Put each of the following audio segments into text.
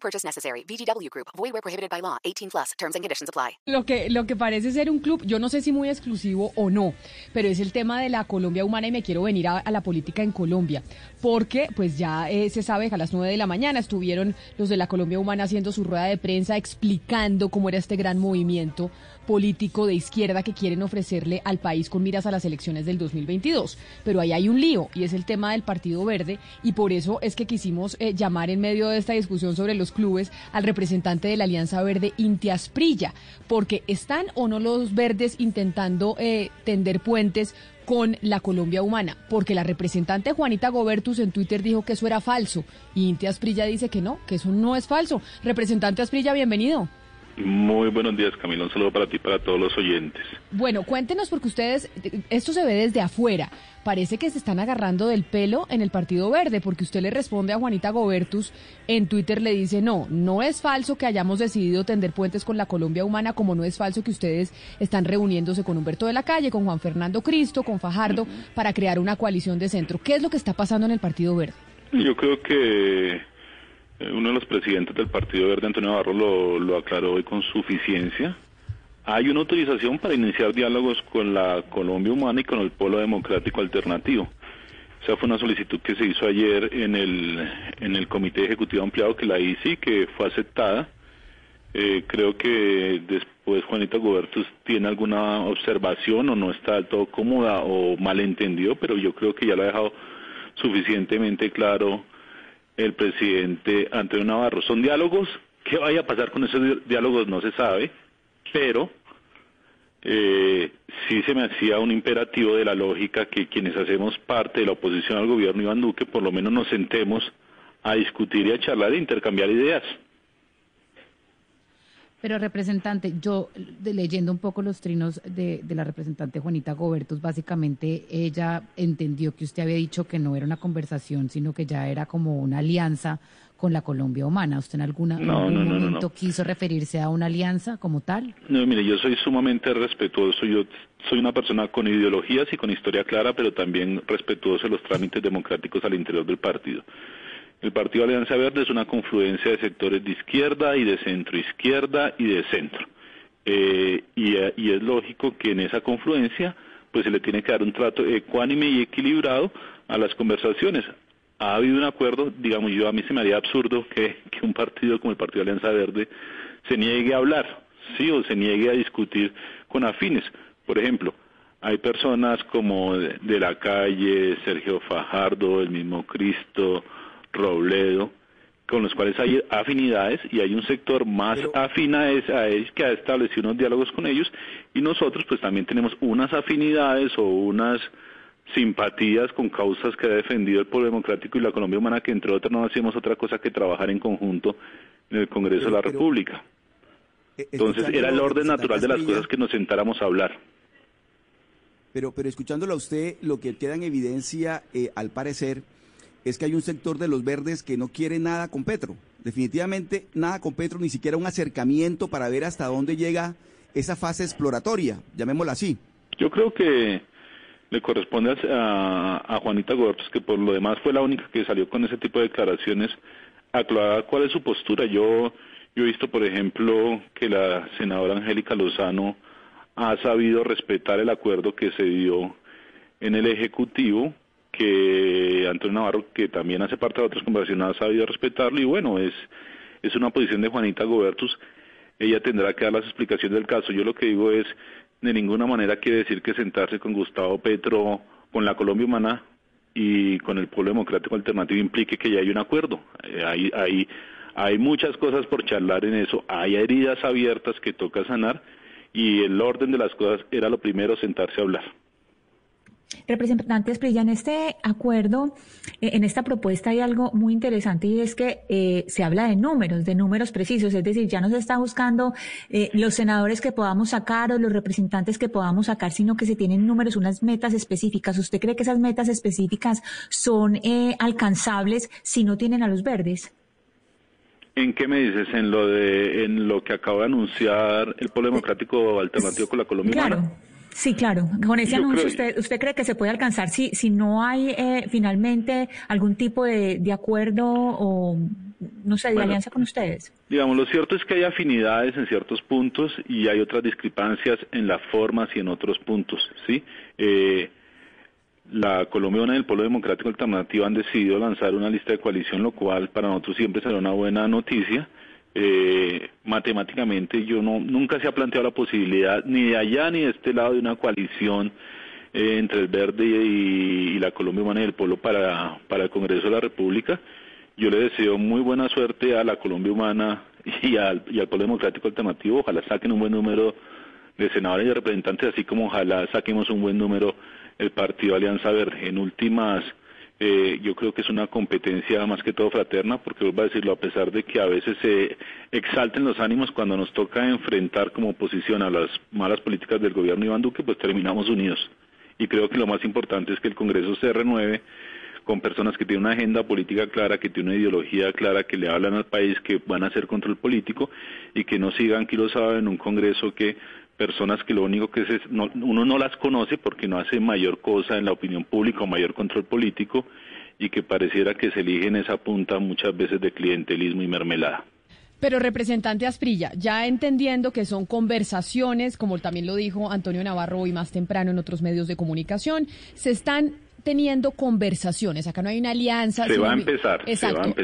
Purchase necessary. VGW Group. Void prohibited by law. 18 plus. Terms and conditions apply. Lo que, lo que parece ser un club, yo no sé si muy exclusivo o no, pero es el tema de la Colombia humana y me quiero venir a, a la política en Colombia. Porque, pues ya eh, se sabe que a las 9 de la mañana estuvieron los de la Colombia humana haciendo su rueda de prensa explicando cómo era este gran movimiento político de izquierda que quieren ofrecerle al país con miras a las elecciones del 2022. Pero ahí hay un lío y es el tema del Partido Verde y por eso es que quisimos eh, llamar en medio de esta discusión sobre los clubes al representante de la Alianza Verde, Inti Asprilla, porque están o no los verdes intentando eh, tender puentes con la Colombia humana, porque la representante Juanita Gobertus en Twitter dijo que eso era falso y Inti Asprilla dice que no, que eso no es falso. Representante Asprilla, bienvenido. Muy buenos días, Camilo. Un saludo para ti y para todos los oyentes. Bueno, cuéntenos porque ustedes, esto se ve desde afuera. Parece que se están agarrando del pelo en el Partido Verde, porque usted le responde a Juanita Gobertus en Twitter, le dice, no, no es falso que hayamos decidido tender puentes con la Colombia humana, como no es falso que ustedes están reuniéndose con Humberto de la Calle, con Juan Fernando Cristo, con Fajardo, para crear una coalición de centro. ¿Qué es lo que está pasando en el Partido Verde? Yo creo que uno de los presidentes del Partido Verde, Antonio Navarro, lo, lo aclaró hoy con suficiencia. Hay una autorización para iniciar diálogos con la Colombia Humana y con el Polo Democrático Alternativo. Esa fue una solicitud que se hizo ayer en el, en el Comité Ejecutivo Ampliado que la hice y que fue aceptada. Eh, creo que después Juanita Gobertus tiene alguna observación o no está del todo cómoda o malentendido, pero yo creo que ya lo ha dejado suficientemente claro el presidente Antonio Navarro. Son diálogos, ¿qué vaya a pasar con esos diálogos? No se sabe, pero eh, sí se me hacía un imperativo de la lógica que quienes hacemos parte de la oposición al gobierno Iván Duque, por lo menos nos sentemos a discutir y a charlar e intercambiar ideas. Pero representante, yo de, leyendo un poco los trinos de, de, la representante Juanita Gobertus, básicamente ella entendió que usted había dicho que no era una conversación, sino que ya era como una alianza con la Colombia Humana. ¿Usted en, alguna, no, algún no, no, momento quiso referirse a una alianza como tal? No, mire, yo soy sumamente respetuoso. Yo soy una persona con ideologías y con historia clara, pero también respetuoso de los trámites democráticos al interior del partido. El Partido Alianza Verde es una confluencia de sectores de izquierda y de centro izquierda y de centro. Eh, y, es lógico que en esa confluencia pues se le tiene que dar un trato ecuánime y equilibrado a las conversaciones. Ha habido un acuerdo, digamos yo, a mí se me haría absurdo que, que un partido como el Partido Alianza Verde se niegue a hablar, sí, o se niegue a discutir con afines. Por ejemplo, hay personas como de la calle, Sergio Fajardo, el mismo Cristo, Robledo, con los cuales hay afinidades y hay un sector más Pero- afín a ellos que ha establecido unos diálogos con ellos y nosotros pues también tenemos unas afinidades o unas simpatías con causas que ha defendido el pueblo democrático y la Colombia humana que entre otras no hacemos otra cosa que trabajar en conjunto en el Congreso de la Pero- República. Eh, Entonces era el orden natural de las cosas que nos sentáramos a hablar. Pero, pero escuchándolo a usted, lo que queda en evidencia, eh, al parecer, es que hay un sector de los verdes que no quiere nada con Petro. Definitivamente nada con Petro, ni siquiera un acercamiento para ver hasta dónde llega esa fase exploratoria, llamémosla así. Yo creo que le corresponde a, Juanita Gorps, que por lo demás fue la única que salió con ese tipo de declaraciones, aclarar cuál es su postura. Yo, yo he visto, por ejemplo, que la senadora Angélica Lozano ha sabido respetar el acuerdo que se dio en el Ejecutivo, que Antonio Navarro, que también hace parte de otras conversaciones, ha sabido respetarlo y bueno, es, es una posición de Juanita Gobertus. Ella tendrá que dar las explicaciones del caso. Yo lo que digo es, de ninguna manera quiere decir que sentarse con Gustavo Petro, con la Colombia Humana y con el Pueblo Democrático Alternativo implique que ya hay un acuerdo. Eh, hay, hay, hay muchas cosas por charlar en eso, hay heridas abiertas que toca sanar y el orden de las cosas era lo primero sentarse a hablar. Representante Esprilla, en este acuerdo, eh, en esta propuesta hay algo muy interesante y es que eh, se habla de números, de números precisos, es decir, ya no se está buscando eh, los senadores que podamos sacar o los representantes que podamos sacar, sino que se tienen números, unas metas específicas. ¿Usted cree que esas metas específicas son alcanzables si no tienen a los verdes? ¿En qué me dices? ¿En lo de en lo que acaba de anunciar el Polo Democrático Alternativo con la Colombia? Claro. Sí, claro. Con ese anuncio, usted, ¿usted cree que se puede alcanzar si, si no hay eh, finalmente algún tipo de, de, acuerdo o, no sé, de alianza con ustedes? Digamos, lo cierto es que hay afinidades en ciertos puntos y hay otras discrepancias en las formas y en otros puntos, ¿sí? Eh, la colombiana y el Pueblo Democrático Alternativo han decidido lanzar una lista de coalición, lo cual para nosotros siempre será una buena noticia eh, matemáticamente yo no nunca se ha planteado la posibilidad ni de allá ni de este lado de una coalición eh, entre el Verde y, la Colombia Humana y el Pueblo para, para el Congreso de la República. Yo le deseo muy buena suerte a la Colombia Humana y al, y al Pueblo Democrático Alternativo. Ojalá saquen un buen número de senadores y representantes, así como ojalá saquemos un buen número el Partido Alianza Verde. En últimas eh, yo creo que es una competencia más que todo fraterna, porque vuelvo a decirlo, a pesar de que a veces se exalten los ánimos cuando nos toca enfrentar como oposición a las malas políticas del gobierno Iván Duque, pues terminamos unidos. Y creo que lo más importante es que el Congreso se renueve con personas que tienen una agenda política clara, que tienen una ideología clara, que le hablan al país, que van a hacer control político y que no sigan, que lo saben, en un Congreso que personas que lo único que es, uno no las conoce porque no hace mayor cosa en la opinión pública o mayor control político y que pareciera que se eligen esa punta muchas veces de clientelismo y mermelada. Pero representante Asprilla, ya entendiendo que son conversaciones, como también lo dijo Antonio Navarro hoy más temprano en otros medios de comunicación, se están teniendo conversaciones. Acá no hay una alianza. Se va a empezar. Exacto.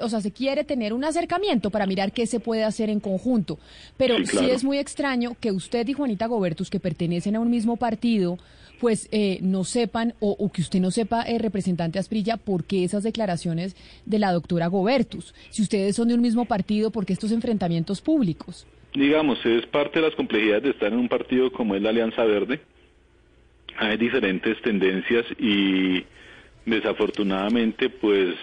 O sea, se quiere tener un acercamiento para mirar qué se puede hacer en conjunto. Pero sí, es muy extraño que usted y Juanita Gobertus, que pertenecen a un mismo partido, pues eh, no sepan o, que usted no sepa, eh, representante Asprilla, por qué esas declaraciones de la doctora Gobertus. Si ustedes son de un mismo partido, ¿por qué estos enfrentamientos públicos? Digamos, es parte de las complejidades de estar en un partido como es la Alianza Verde, hay diferentes tendencias y desafortunadamente pues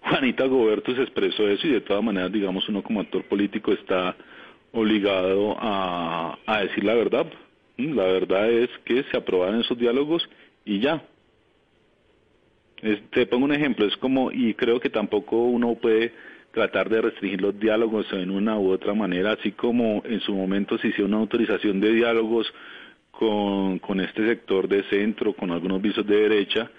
Juanita Goberto se expresó eso y de todas maneras digamos uno como actor político está obligado a, a decir la verdad. Mm, la verdad es que se aprobaron esos diálogos y ya. te pongo un ejemplo, es como, y creo que tampoco uno puede tratar de restringir los diálogos en una u otra manera, así como en su momento se hizo una autorización de diálogos con, con este sector de centro, con algunos visos de derecha,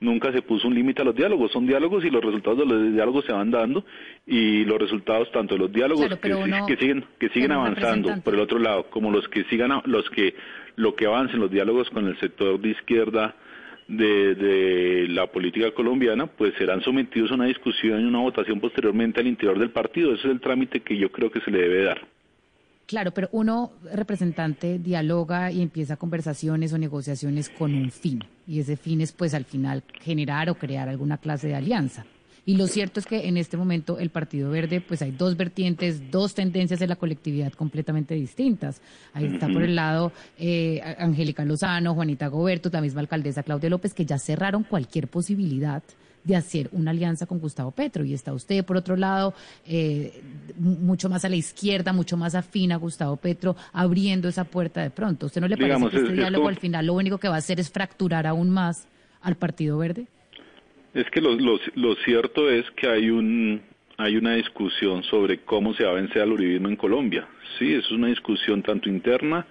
nunca se puso un límite a los diálogos. Son diálogos y los resultados de los diálogos se van dando y los resultados tanto de los diálogos que, siguen que siguen avanzando por el otro lado, como los que sigan los que lo que avancen los diálogos con el sector de izquierda de, de la política colombiana, pues serán sometidos a una discusión y una votación posteriormente al interior del partido. Ese es el trámite que yo creo que se le debe dar. Claro, pero uno representante dialoga y empieza conversaciones o negociaciones con un fin. Y ese fin es pues al final generar o crear alguna clase de alianza. Y lo cierto es que en este momento el Partido Verde, pues hay dos vertientes, dos tendencias en la colectividad completamente distintas. Ahí está por el lado eh, Angélica Lozano, Juanita Goberto, la misma alcaldesa Claudia López, que ya cerraron cualquier posibilidad de hacer una alianza con Gustavo Petro. Y está usted, por otro lado, eh, mucho más a la izquierda, mucho más afín a Gustavo Petro, abriendo esa puerta de pronto. ¿Usted no le parece que este diálogo al final lo único que va a hacer es fracturar aún más al Partido Verde? Es que lo, lo, cierto es que hay un hay una discusión sobre cómo se va a vencer al uribismo en Colombia. Sí, eso es una discusión tanto interna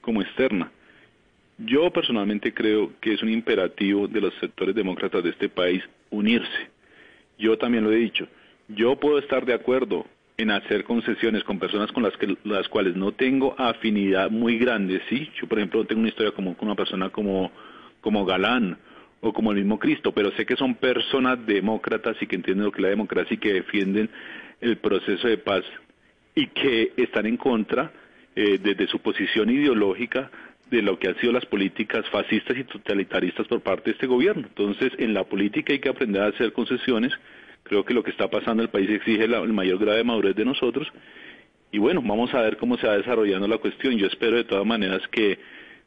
como externa. Yo personalmente creo que es un imperativo de los sectores demócratas de este país unirse. Yo también lo he dicho. Yo puedo estar de acuerdo en hacer concesiones con personas con las, que, las cuales no tengo afinidad muy grande, ¿sí? Yo, por ejemplo, tengo una historia como con una persona como, como Galán o como el mismo Cristo, pero sé que son personas demócratas y que entienden lo que es la democracia y que defienden el proceso de paz y que están en contra eh, desde su posición ideológica de lo que han sido las políticas fascistas y totalitaristas por parte de este gobierno. Entonces, en la política hay que aprender a hacer concesiones. Creo que lo que está pasando en el país exige el mayor grado de madurez de nosotros. Y bueno, vamos a ver cómo se va desarrollando la cuestión. Yo espero de todas maneras que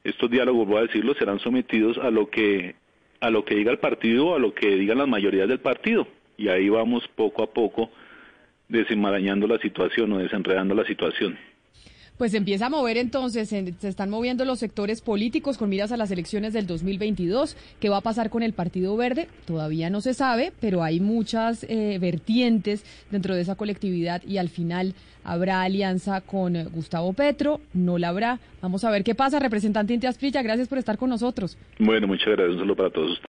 estos diálogos, voy a decirlo, serán sometidos a lo que a lo que diga el partido a lo que digan las mayorías del partido. Y ahí vamos poco a poco desenmarañando la situación o desenredando la situación. Pues empieza a mover entonces, se están moviendo los sectores políticos con miras a las elecciones del 2022. ¿Qué va a pasar con el Partido Verde? Todavía no se sabe, pero hay muchas eh, vertientes dentro de esa colectividad y al final habrá alianza con Gustavo Petro, no la habrá. Vamos a ver qué pasa. Representante Inti Asprilla, gracias por estar con nosotros. Bueno, muchas gracias. Un saludo para todos.